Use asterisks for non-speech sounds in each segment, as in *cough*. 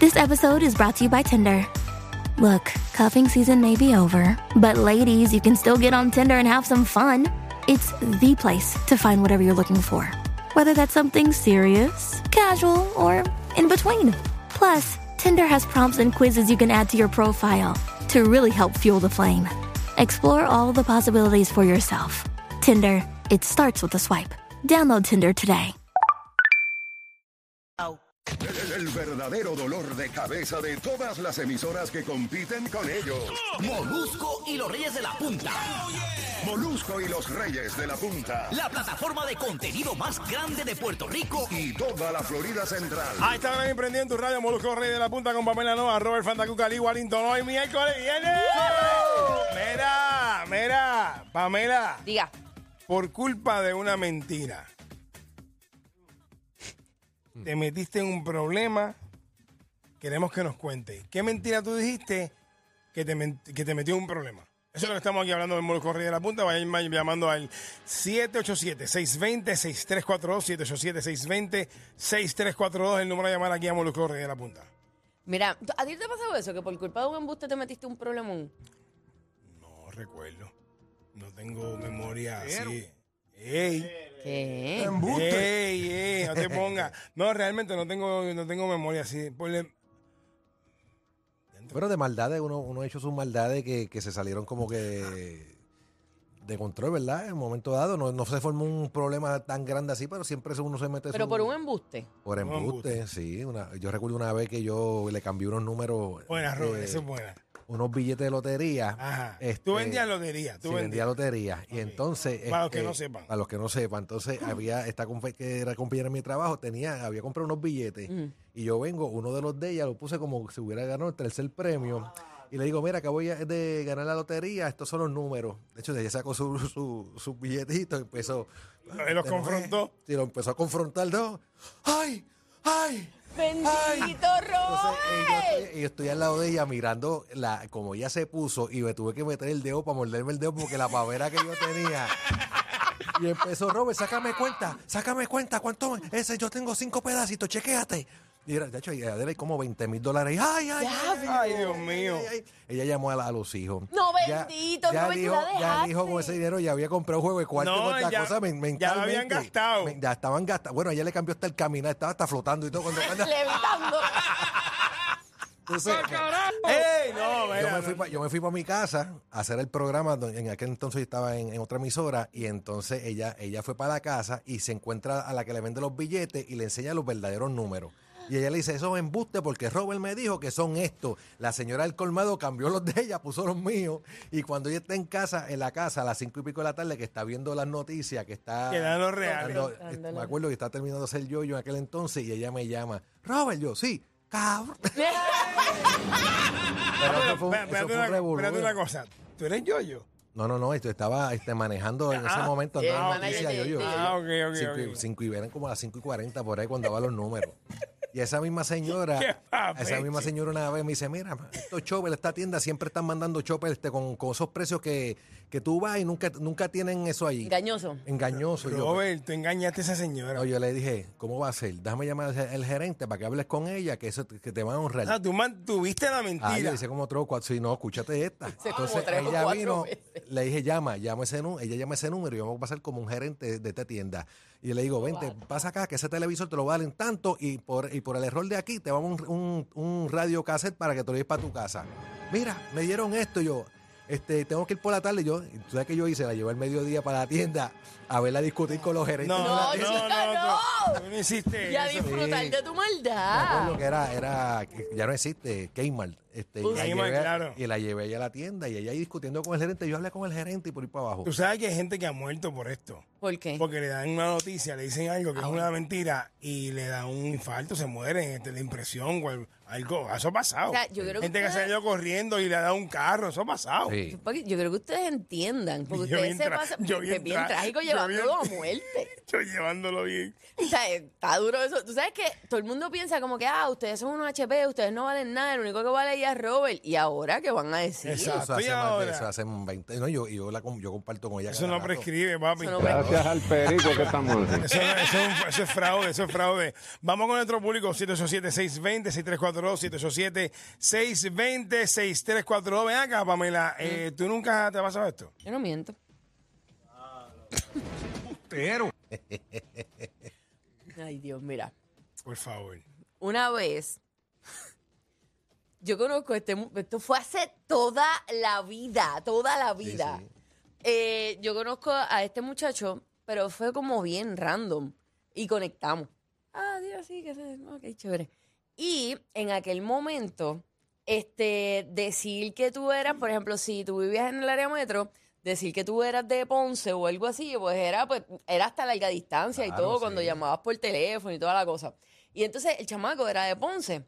This episode is brought to you by Tinder. Look, cuffing season may be over, but ladies, you can still get on Tinder and have some fun. It's the place to find whatever you're looking for, whether that's something serious, casual, or in between. Plus, Tinder has prompts and quizzes you can add to your profile to really help fuel the flame. Explore all the possibilities for yourself. Tinder, it starts with a swipe. Download Tinder today. El, el verdadero dolor de cabeza de todas las emisoras que compiten con ellos. Molusco y los Reyes de la Punta. Molusco y los Reyes de la Punta. La plataforma de contenido más grande de Puerto Rico. Y toda la Florida Central. Ahí está en tu radio Molusco Rey de la Punta con Pamela Nova, Robert Fantacuca, Lee Wallington. Hoy miércoles viene. Mira, mira, Pamela. Diga. Por culpa de una mentira. Te metiste en un problema. Queremos que nos cuente. ¿Qué mentira tú dijiste que te, que te metió en un problema? Eso es lo que estamos aquí hablando en Molusco Rey de la Punta. Vayan ma- llamando al 787-620-6342. 787-620-6342. El número de llamar aquí a Molusco Rey de la Punta. Mira, ¿tú- ¿a ti te ha pasado eso? Que por culpa de un embuste te metiste un problemón. No recuerdo. No tengo memoria así. ¡Ey! ¿Qué? ¡Ey, ey! No te pongas. No, realmente no tengo, no tengo memoria así. Ponle- Pero de maldades, uno, uno ha hecho sus maldades que, que se salieron como que de control, ¿verdad? En un momento dado. No, no se formó un problema tan grande así, pero siempre uno se mete Pero su- por un embuste. por Un embuste, embuste. sí. Una, yo recuerdo una vez que yo le cambié unos números. Buena, Robert, eh, eso es buena. unos billetes de lotería. Ajá. Este, tú vendías lotería. Tú sí, vendía vendías. lotería. Y entonces. Para los que este, no sepan. Para los que no sepan. Entonces, había esta compa- que era compañera de mi trabajo, tenía, había comprado unos billetes. Y yo vengo, uno de los de ella lo puse como si hubiera ganado el tercer premio. Y le digo, mira, acabo de ganar la lotería, estos son los números. De hecho, ella sacó su, su, sus billetitos y empezó. Y los confrontó. Sí, lo empezó a confrontar. ¿no? ¡Ay! ¡Ay! ¡Bendito Entonces, Robert! yo, estoy, yo estoy al lado de ella mirando la, como ella se puso y me tuve que meter el dedo para morderme el dedo porque la pavera que yo tenía. Y empezó, Robert, sácame cuenta, sácame cuenta, ¿cuánto? Ese, yo tengo cinco pedacitos, chequéate. Y era, de hecho, ella hay como 20 mil dólares. Y, Ay, ay, ay, Ay, Dios mío. Ella llamó a, la- a los hijos. No, bendito, ya dijo, la ya dijo con ese dinero, ya había comprado un juego de cuarto No, ya- cosa. ya lo habían gastado. Ya estaban gastados. Bueno, ella le cambió hasta el caminar, estaba hasta flotando y todo. Cuando, *laughs* cuando- Levitando. entonces, ¡Ey! No, yo mira, me, fui no. pa- yo me fui para mi casa a hacer el programa. En aquel entonces yo estaba en, en otra emisora y entonces ella, ella fue para la casa y se encuentra a la que le vende los billetes y le enseña los verdaderos números. Y ella le dice, eso es embuste porque Robert me dijo que son estos. La señora del colmado cambió los de ella, puso los míos. Y cuando ella está en casa, en la casa, a las cinco y pico de la tarde, que está viendo las noticias, que está... Que los reales. eh, me acuerdo que está terminando de hacer yo yo en aquel entonces y ella me llama, Robert, yo, sí, cabrón. *laughs* Pero eso fue un- Espérate, eso espérate fue un una, revolú. espérate una cosa. ¿Tú eres yo-yo? No, no, no, esto estaba este, manejando en ese Ah, momento. andaba manager noticia, de- yo, Ah, ok, ok, Cinco, y- ok. cinco y eran como a las 5 y 40 por ahí cuando daban los números. Y esa misma señora, *laughs* esa misma señora una vez me dice, mira, estos choppers, esta tienda siempre están mandando choppers este, con, con esos precios que, que tú vas y nunca, nunca tienen eso ahí. Engañoso. Engañoso. Y yo, Robert, tú engañaste a esa señora. no, yo le dije, ¿cómo va a ser? Déjame llamar al gerente para que hables con ella, que eso que te van a honrar. O sea, tú mantuviste la Ah, yo mentira. hice como tres o cuatro. Sí, no, escúchate esta. *laughs* como Entonces ella cuatro vino, veces. le dije, llama, llama ese número. Ella llama ese número y yo me voy a pasar como un gerente de esta tienda. Y le digo, vente, pasa acá, que ese televisor te lo valen tanto y por, y por el error de aquí te vamos un, un, un radio cassette para que te lo lleves para tu casa. Mira, me dieron esto yo. este, tengo que ir por la tarde. Yo, ¿tú sabes qué yo hice? La llevé al mediodía para la tienda a verla discutir con los gerentes. No, de no, la No, tienda. no, chica, no, no. Y a eso. disfrutar Sí. de tu Me acuerdo maldad. que era, era, que ya no existe, Kmart. Este, y, la Kmart, llevé, claro. y la llevé allá a la tienda y ella ahí discutiendo con el gerente. Yo hablé con el gerente y por ir para abajo. Tú sabes que hay gente que ha muerto por esto. ¿Por qué? Porque le dan una noticia, le dicen algo Ah, que es una mentira y le dan un infarto, se mueren, este, la impresión, o algo. Eso ha pasado. O sea, yo creo que gente que, se ha ustedes- ido corriendo y le ha dado un carro, eso ha pasado. Sí. Porque Yo creo que ustedes entiendan, porque Yo ustedes bien se tra- pasan yo bien es bien tra- trágico yo llevándolo a muerte. *laughs* Yo llevándolo bien. O sea, está duro eso. Tú sabes que todo el mundo piensa como que, ah, ustedes son unos HP, ustedes no valen nada, el único que vale ya es Robert. ¿Y ahora qué van a decir? Exacto. Eso hace y más de ahora? eso, hace 20. No, yo, yo, la, yo comparto con ella. Eso no rato. prescribe, papi. Eso no Gracias al perico que estamos. Eso, eso es un- eso es fraude, eso es fraude. Vamos con nuestro público, 787-620-6342, 787-620-6342. Ven acá, Pamela, eh, ¿tú nunca te ha pasado esto? Yo no miento. Pero. *laughs* Ay, Dios, mira. Por favor. Una vez, *laughs* yo conozco este, esto fue hace toda la vida, toda la vida. sí. Eh, yo conozco a este muchacho, pero fue como bien random y conectamos. Ah, Dios, sí, que se, ok, chévere. Y en aquel momento, este, decir que tú eras, por ejemplo, si tú vivías en el área metro, decir que tú eras de Ponce o algo así, pues era, pues, era hasta larga distancia y todo sí. cuando llamabas por teléfono y toda la cosa. Y entonces el chamaco era de Ponce.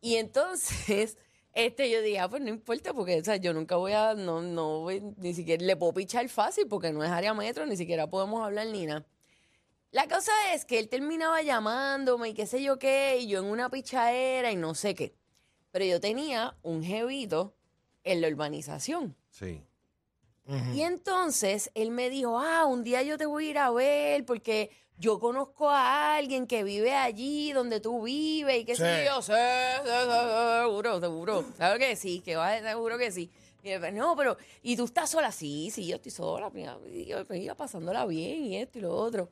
Y entonces, *laughs* este, yo dije, ah, pues no importa, porque o sea, yo nunca voy a, no, no voy, ni siquiera le puedo pichar fácil, porque no es área metro, ni siquiera podemos hablar ni nada. La cosa es que él terminaba llamándome y qué sé yo qué, y yo en una pichadera y no sé qué. Pero yo tenía un jevito en la urbanización. Sí. Y entonces él me dijo, ah, un día yo te voy a ir a ver porque yo conozco a alguien que vive allí donde tú vives y qué sé Sí. yo, sí, seguro, seguro, claro que sí, que va, seguro que sí. Y yo, no, pero, ¿y tú estás sola? Sí, sí, yo estoy sola, mira, y yo me iba pasándola bien y esto y lo otro.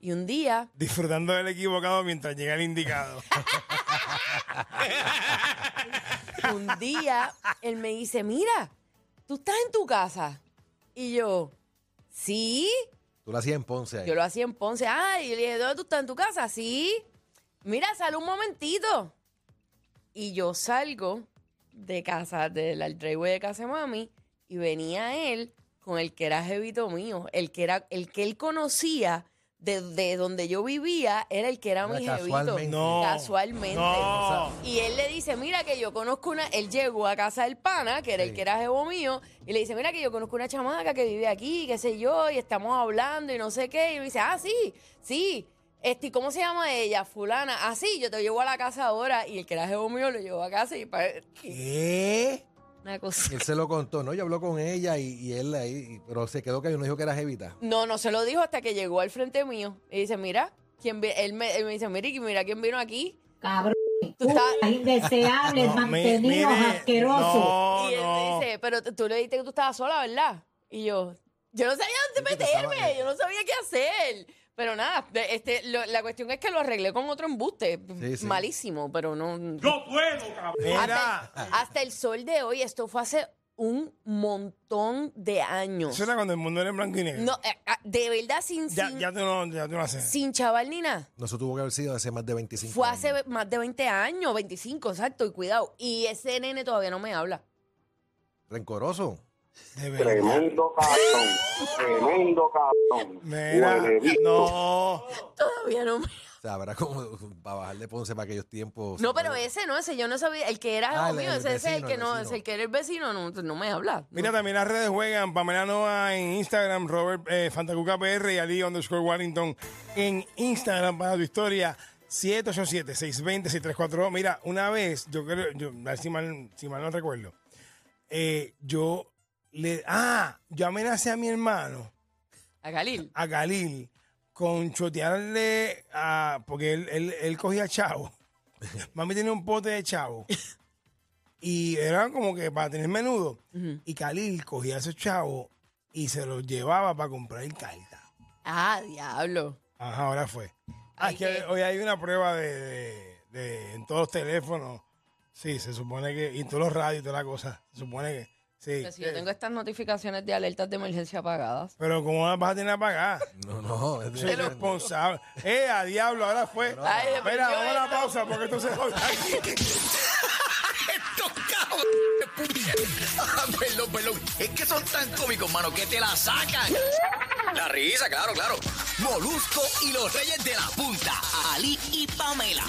Y un día, Disfrutando del equivocado mientras llega el indicado. *laughs* un día, él me dice, mira, tú estás en tu casa. Y yo, sí, Tú la hacías en Ponce ahí. Yo lo hacía en Ponce. Ay, y le dije, ¿dónde tú estás? ¿En tu casa? Sí. Mira, sal un momentito. Y yo salgo de casa, del driveway de casa de mami, y venía él con el que era jevito mío, el que era, el que él conocía de, de donde yo vivía, era el que era, Era mi jevito. casualmente. No. Casualmente. No. Y dice, mira que yo conozco una, él llegó a casa del pana, que era el que era jevo mío, y le dice, mira que yo conozco una chamaca que vive aquí, qué sé yo, y estamos hablando y no sé qué. Y me dice, ah, sí, sí. Este, ¿y ¿Cómo se llama ella? Fulana. Ah, sí, yo te llevo a la casa ahora. Y el que era jevo mío lo llevó a casa y pa- ¿Qué? una cosa. Él se lo contó, ¿no? Yo habló con ella y, y él ahí, pero se quedó que no dijo que era jevita. No, no se lo dijo hasta que llegó al frente mío. Y dice, mira, ¿quién vi-?" él, me, él me dice, mira, mira quién vino aquí. Cabrón, Tú estás- *laughs* indeseables, No, mi- mantenidos, mire, asquerosos. No, y él no. me dice, pero t- tú le dijiste que tú estabas sola, ¿verdad? Y yo, yo no sabía dónde te estaba- meterme, yo no sabía qué hacer. Pero nada, de- este, lo- la cuestión es que lo arreglé con otro embuste. Sí, sí. Malísimo, pero no. ¡No puedo, cabrón! Mira. Hasta, hasta el sol de hoy, esto fue hace un montón de años. Eso era cuando el mundo era en blanco y negro. No, eh, ah, de verdad, sin, ya, sin, ya tú no, ya tú no haces. sin chaval ni nada. No, eso tuvo que haber sido hace más de 25 Fue años. hace ve- más de 20 años, 25, exacto, y cuidado. Y ese nene todavía no me habla. Rencoroso. De verdad. Tremendo cabrón. Tremendo cabrón. Mira, Huele bicho. no. Todavía no me O sea, habrá *laughs* como para bajar de Ponce para aquellos tiempos. No, pero ese no, ese yo no sabía. El que era Ah, el- mío, el ese es el vecino, que el no, vecino. el que era el vecino, no, no me habla. Mira, también las redes juegan. Pamela Noa en Instagram, Robert eh, Fantacuca PR y Ali underscore Warrington en Instagram para tu historia. 787-620-6342. Mira, una vez, yo creo, yo, a ver si mal, si mal no recuerdo, eh, yo le. Ah, yo amenacé a mi hermano, A Galil. a Galil, con chotearle a. Porque él, él, él cogía chavo. *laughs* Mami tenía un pote de chavo. Y era como que para tener menudo. Y Khalil cogía a esos chavos y se los llevaba para comprar carta. Ah, diablo. Ajá, ahora fue. Ah, es que hoy hay una prueba de, de- de- en todos los teléfonos. Sí, se supone que, y en todos los radios y toda la cosa, se supone que Sí. Si yo tengo estas notificaciones de alertas de emergencia apagadas. Pero ¿cómo las vas a tener apagadas? No, no. es Soy responsable. Eh, a diablo, ahora fue. Ay, Espera, vamos a la pausa porque esto se joda *laughs* aquí. Estos puñet. Ah, Perdón, perdón. Es que son tan cómicos, mano, que te la sacan. La risa, claro, claro. Molusco y los reyes de la punta. Ali y Pamela.